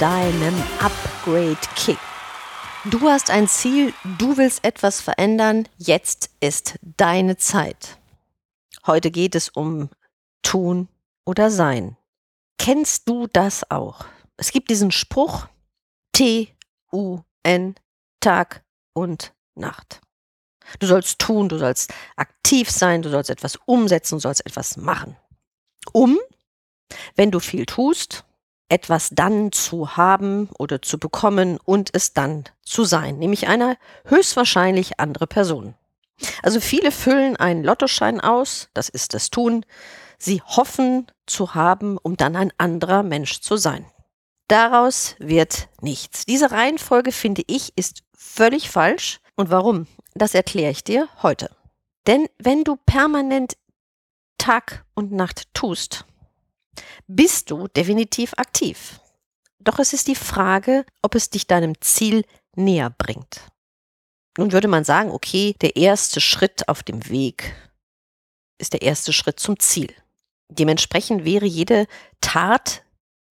deinem Upgrade Kick. Du hast ein Ziel, du willst etwas verändern, jetzt ist deine Zeit. Heute geht es um tun oder sein. Kennst du das auch? Es gibt diesen Spruch T-U-N, Tag und Nacht. Du sollst tun, du sollst aktiv sein, du sollst etwas umsetzen, du sollst etwas machen. Um, wenn du viel tust, etwas dann zu haben oder zu bekommen und es dann zu sein, nämlich eine höchstwahrscheinlich andere Person. Also viele füllen einen Lottoschein aus, das ist das Tun, sie hoffen zu haben, um dann ein anderer Mensch zu sein. Daraus wird nichts. Diese Reihenfolge, finde ich, ist völlig falsch. Und warum? Das erkläre ich dir heute. Denn wenn du permanent Tag und Nacht tust, bist du definitiv aktiv. Doch es ist die Frage, ob es dich deinem Ziel näher bringt. Nun würde man sagen, okay, der erste Schritt auf dem Weg ist der erste Schritt zum Ziel. Dementsprechend wäre jede Tat,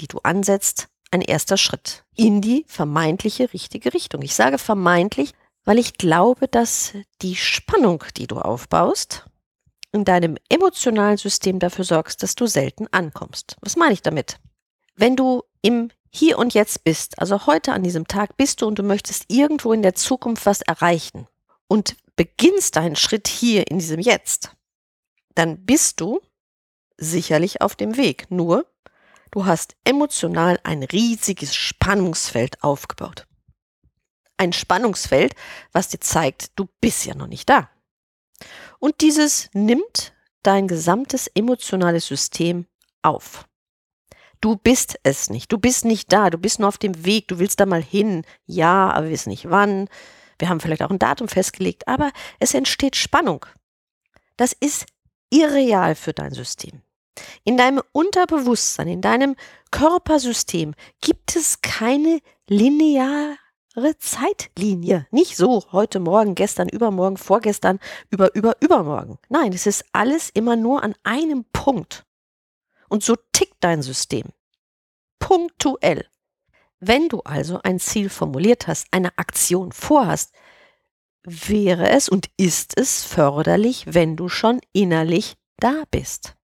die du ansetzt, ein erster Schritt in die vermeintliche richtige Richtung. Ich sage vermeintlich, weil ich glaube, dass die Spannung, die du aufbaust, in deinem emotionalen System dafür sorgst, dass du selten ankommst. Was meine ich damit? Wenn du im Hier und Jetzt bist, also heute an diesem Tag bist du und du möchtest irgendwo in der Zukunft was erreichen und beginnst deinen Schritt hier in diesem Jetzt, dann bist du sicherlich auf dem Weg. Nur, du hast emotional ein riesiges Spannungsfeld aufgebaut. Ein Spannungsfeld, was dir zeigt, du bist ja noch nicht da. Und dieses nimmt dein gesamtes emotionales System auf. Du bist es nicht. Du bist nicht da. Du bist nur auf dem Weg. Du willst da mal hin. Ja, aber wir wissen nicht wann. Wir haben vielleicht auch ein Datum festgelegt, aber es entsteht Spannung. Das ist irreal für dein System. In deinem Unterbewusstsein, in deinem Körpersystem gibt es keine lineare Zeitlinie. Nicht so heute Morgen, gestern, übermorgen, vorgestern, über, über, übermorgen. Nein, es ist alles immer nur an einem Punkt. Und so tickt dein System. Punktuell. Wenn du also ein Ziel formuliert hast, eine Aktion vorhast, wäre es und ist es förderlich, wenn du schon innerlich da bist.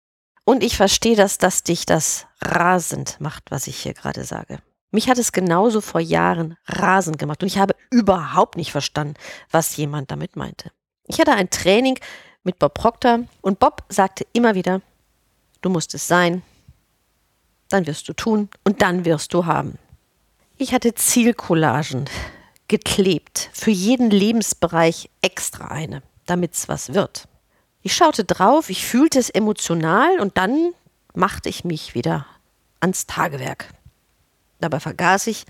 Und ich verstehe, dass das dich das rasend macht, was ich hier gerade sage. Mich hat es genauso vor Jahren rasend gemacht und ich habe überhaupt nicht verstanden, was jemand damit meinte. Ich hatte ein Training mit Bob Proctor und Bob sagte immer wieder, du musst es sein, dann wirst du tun und dann wirst du haben. Ich hatte Zielcollagen geklebt, für jeden Lebensbereich extra eine, damit es was wird. Ich schaute drauf, ich fühlte es emotional und dann machte ich mich wieder ans Tagewerk. Dabei vergaß ich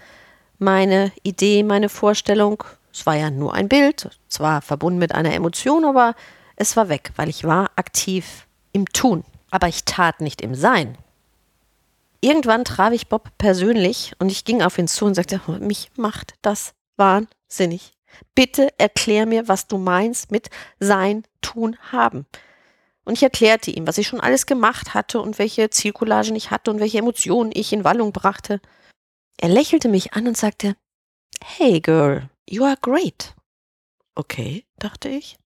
meine Idee, meine Vorstellung. Es war ja nur ein Bild, zwar verbunden mit einer Emotion, aber es war weg, weil ich war aktiv im Tun, aber ich tat nicht im Sein. Irgendwann traf ich Bob persönlich und ich ging auf ihn zu und sagte, mich macht das wahnsinnig. Bitte erklär mir, was du meinst mit sein, tun, haben. Und ich erklärte ihm, was ich schon alles gemacht hatte und welche Zielcollagen ich hatte und welche Emotionen ich in Wallung brachte. Er lächelte mich an und sagte, Hey girl, you are great. Okay, dachte ich.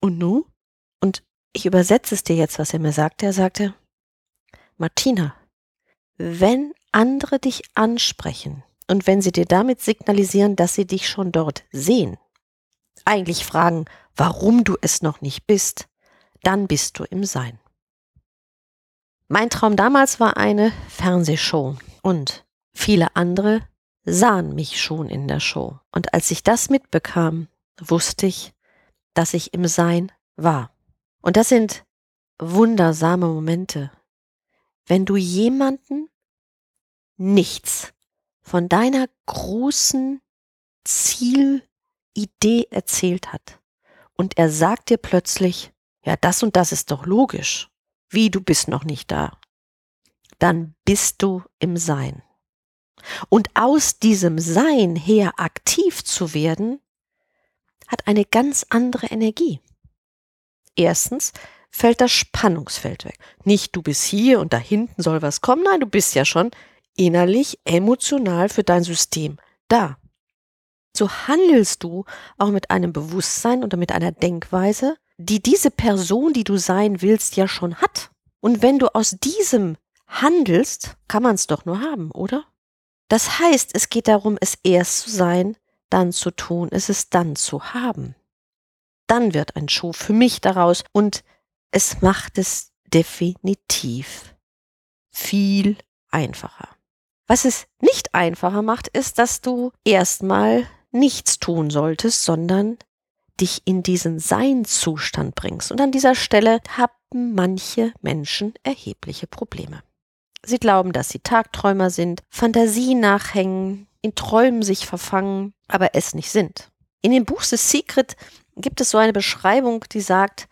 Und nu? Und ich übersetze es dir jetzt, was er mir sagte. Er sagte, Martina, wenn andere dich ansprechen, und wenn sie dir damit signalisieren, dass sie dich schon dort sehen, eigentlich fragen, warum du es noch nicht bist, dann bist du im Sein. Mein Traum damals war eine Fernsehshow und viele andere sahen mich schon in der Show. Und als ich das mitbekam, wusste ich, dass ich im Sein war. Und das sind wundersame Momente, wenn du jemanden nichts von deiner großen Zielidee erzählt hat und er sagt dir plötzlich, ja, das und das ist doch logisch, wie du bist noch nicht da, dann bist du im Sein. Und aus diesem Sein her aktiv zu werden, hat eine ganz andere Energie. Erstens fällt das Spannungsfeld weg. Nicht du bist hier und da hinten soll was kommen, nein, du bist ja schon innerlich, emotional für dein System da. So handelst du auch mit einem Bewusstsein oder mit einer Denkweise, die diese Person, die du sein willst, ja schon hat. Und wenn du aus diesem handelst, kann man es doch nur haben, oder? Das heißt, es geht darum, es erst zu sein, dann zu tun, es ist dann zu haben. Dann wird ein Schuh für mich daraus und es macht es definitiv viel einfacher. Was es nicht einfacher macht, ist, dass du erstmal nichts tun solltest, sondern dich in diesen Seinzustand bringst. Und an dieser Stelle haben manche Menschen erhebliche Probleme. Sie glauben, dass sie Tagträumer sind, Fantasie nachhängen, in Träumen sich verfangen, aber es nicht sind. In dem Buch The Secret gibt es so eine Beschreibung, die sagt,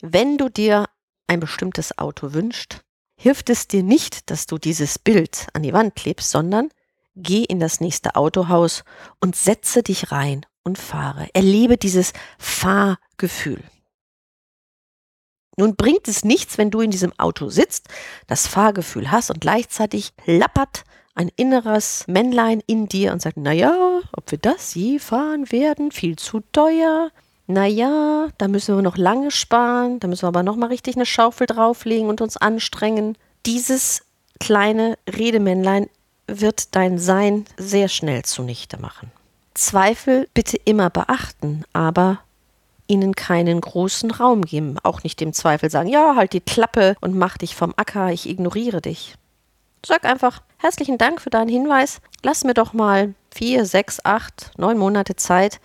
wenn du dir ein bestimmtes Auto wünschst, hilft es dir nicht, dass du dieses Bild an die Wand klebst, sondern geh in das nächste Autohaus und setze dich rein und fahre. Erlebe dieses Fahrgefühl. Nun bringt es nichts, wenn du in diesem Auto sitzt, das Fahrgefühl hast und gleichzeitig lappert ein inneres Männlein in dir und sagt, na ja, ob wir das je fahren werden, viel zu teuer. Na ja, da müssen wir noch lange sparen, da müssen wir aber noch mal richtig eine Schaufel drauflegen und uns anstrengen. Dieses kleine Redemännlein wird dein Sein sehr schnell zunichte machen. Zweifel bitte immer beachten, aber ihnen keinen großen Raum geben. Auch nicht dem Zweifel sagen, ja, halt die Klappe und mach dich vom Acker, ich ignoriere dich. Sag einfach, herzlichen Dank für deinen Hinweis. Lass mir doch mal vier, sechs, acht, neun Monate Zeit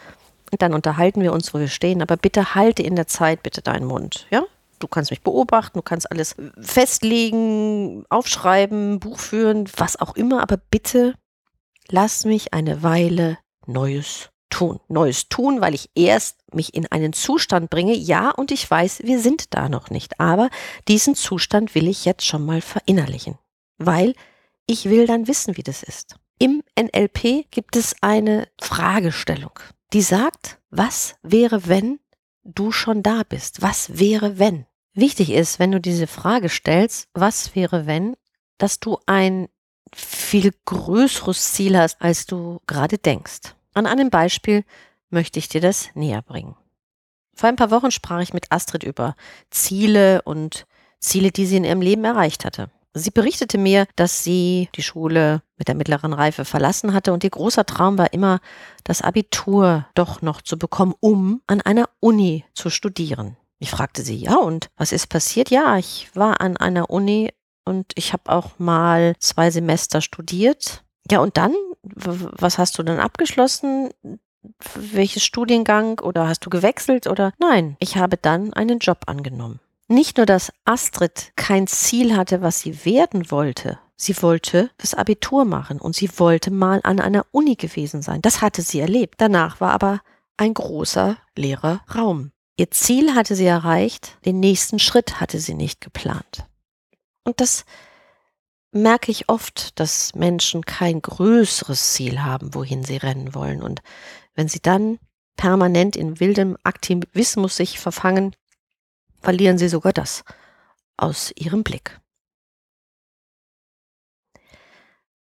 und dann unterhalten wir uns, wo wir stehen. Aber bitte halte in der Zeit bitte deinen Mund, ja? Du kannst mich beobachten, du kannst alles festlegen, aufschreiben, Buch führen, was auch immer, aber bitte lass mich eine Weile Neues tun. Neues tun, weil ich erst mich in einen Zustand bringe. Ja, und ich weiß, wir sind da noch nicht. Aber diesen Zustand will ich jetzt schon mal verinnerlichen, weil ich will dann wissen, wie das ist. Im NLP gibt es eine Fragestellung, die sagt, was wäre, wenn du schon da bist? Was wäre, wenn? Wichtig ist, wenn du diese Frage stellst, was wäre, wenn, dass du ein viel größeres Ziel hast, als du gerade denkst. An einem Beispiel möchte ich dir das näher bringen. Vor ein paar Wochen sprach ich mit Astrid über Ziele und Ziele, die sie in ihrem Leben erreicht hatte. Sie berichtete mir, dass sie die Schule mit der mittleren Reife verlassen hatte und ihr großer Traum war immer, das Abitur doch noch zu bekommen, um an einer Uni zu studieren. Ich fragte sie, ja, und was ist passiert? Ja, ich war an einer Uni und ich habe auch mal zwei Semester studiert. Ja, und dann, was hast du dann abgeschlossen? Welches Studiengang oder hast du gewechselt oder nein, ich habe dann einen Job angenommen. Nicht nur, dass Astrid kein Ziel hatte, was sie werden wollte, sie wollte das Abitur machen und sie wollte mal an einer Uni gewesen sein. Das hatte sie erlebt. Danach war aber ein großer leerer Raum. Ihr Ziel hatte sie erreicht, den nächsten Schritt hatte sie nicht geplant. Und das merke ich oft, dass Menschen kein größeres Ziel haben, wohin sie rennen wollen. Und wenn sie dann permanent in wildem Aktivismus sich verfangen, verlieren sie sogar das aus ihrem Blick.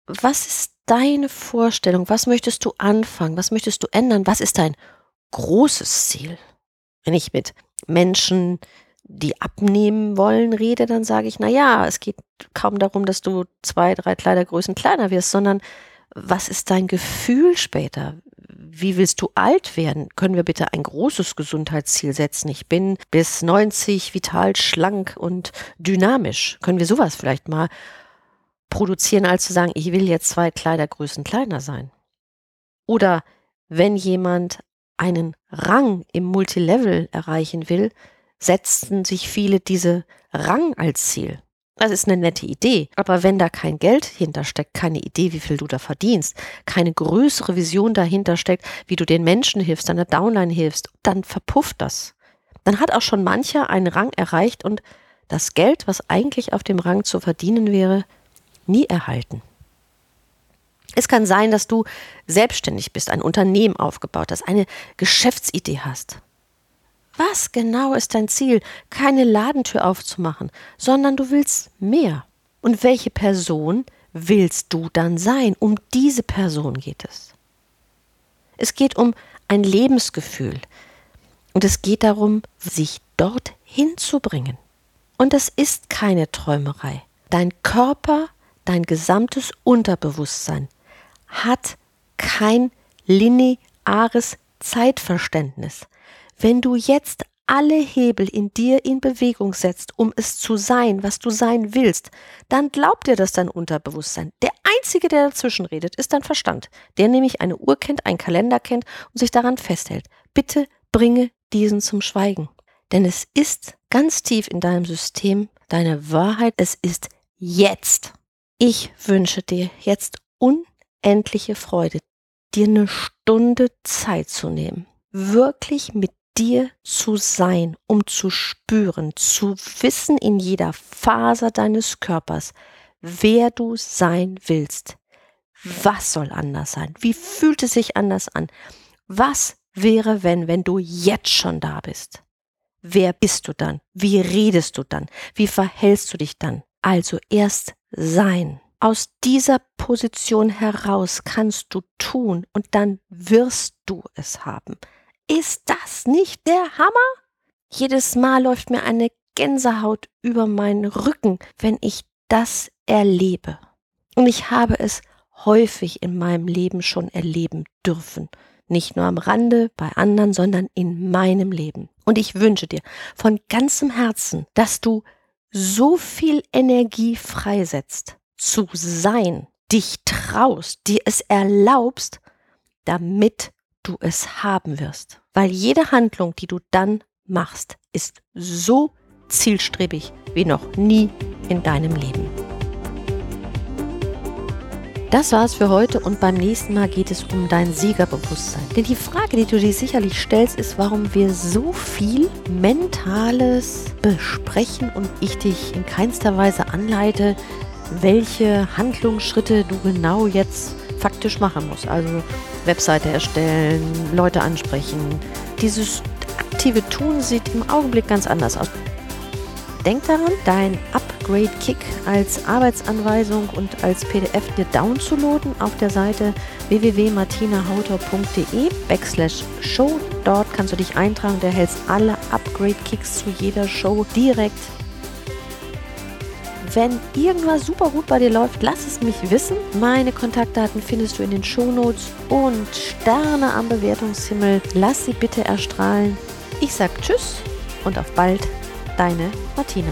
Was ist deine Vorstellung? Was möchtest du anfangen? Was möchtest du ändern? Was ist dein großes Ziel? Wenn ich mit Menschen, die abnehmen wollen, rede, dann sage ich, na ja, es geht kaum darum, dass du zwei, drei Kleidergrößen kleiner wirst, sondern was ist dein Gefühl später? Wie willst du alt werden? Können wir bitte ein großes Gesundheitsziel setzen? Ich bin bis 90 vital, schlank und dynamisch. Können wir sowas vielleicht mal produzieren, als zu sagen, ich will jetzt zwei Kleidergrößen kleiner sein? Oder wenn jemand einen Rang im Multilevel erreichen will, setzten sich viele diese Rang als Ziel. Das ist eine nette Idee. Aber wenn da kein Geld hintersteckt, keine Idee, wie viel du da verdienst, keine größere Vision dahinter steckt, wie du den Menschen hilfst, deiner Downline hilfst, dann verpufft das. Dann hat auch schon mancher einen Rang erreicht und das Geld, was eigentlich auf dem Rang zu verdienen wäre, nie erhalten. Es kann sein, dass du selbstständig bist, ein Unternehmen aufgebaut hast, eine Geschäftsidee hast. Was genau ist dein Ziel? Keine Ladentür aufzumachen, sondern du willst mehr. Und welche Person willst du dann sein? Um diese Person geht es. Es geht um ein Lebensgefühl. Und es geht darum, sich dort hinzubringen. Und das ist keine Träumerei. Dein Körper, dein gesamtes Unterbewusstsein hat kein lineares Zeitverständnis. Wenn du jetzt alle Hebel in dir in Bewegung setzt, um es zu sein, was du sein willst, dann glaubt dir das dein Unterbewusstsein. Der Einzige, der dazwischen redet, ist dein Verstand, der nämlich eine Uhr kennt, einen Kalender kennt und sich daran festhält. Bitte bringe diesen zum Schweigen. Denn es ist ganz tief in deinem System deine Wahrheit. Es ist jetzt. Ich wünsche dir jetzt unendliche Freude, dir eine Stunde Zeit zu nehmen, wirklich mit dir zu sein, um zu spüren, zu wissen in jeder Faser deines Körpers, wer du sein willst. Was soll anders sein? Wie fühlt es sich anders an? Was wäre, wenn, wenn du jetzt schon da bist? Wer bist du dann? Wie redest du dann? Wie verhältst du dich dann? Also erst sein. Aus dieser Position heraus kannst du tun und dann wirst du es haben. Ist das nicht der Hammer? Jedes Mal läuft mir eine Gänsehaut über meinen Rücken, wenn ich das erlebe. Und ich habe es häufig in meinem Leben schon erleben dürfen. Nicht nur am Rande bei anderen, sondern in meinem Leben. Und ich wünsche dir von ganzem Herzen, dass du so viel Energie freisetzt, zu sein, dich traust, dir es erlaubst, damit du es haben wirst. Weil jede Handlung, die du dann machst, ist so zielstrebig wie noch nie in deinem Leben. Das war's für heute und beim nächsten Mal geht es um dein Siegerbewusstsein. Denn die Frage, die du dir sicherlich stellst, ist, warum wir so viel Mentales besprechen und ich dich in keinster Weise anleite, welche Handlungsschritte du genau jetzt faktisch machen musst. Also Webseite erstellen, Leute ansprechen. Dieses aktive Tun sieht im Augenblick ganz anders aus. Denk daran, dein Upgrade Kick als Arbeitsanweisung und als PDF dir downzuladen auf der Seite www.martinahauter.de backslash show. Dort kannst du dich eintragen, du erhältst alle Upgrade Kicks zu jeder Show direkt wenn irgendwas super gut bei dir läuft, lass es mich wissen. Meine Kontaktdaten findest du in den Shownotes und Sterne am Bewertungshimmel. Lass sie bitte erstrahlen. Ich sag Tschüss und auf bald, deine Martina.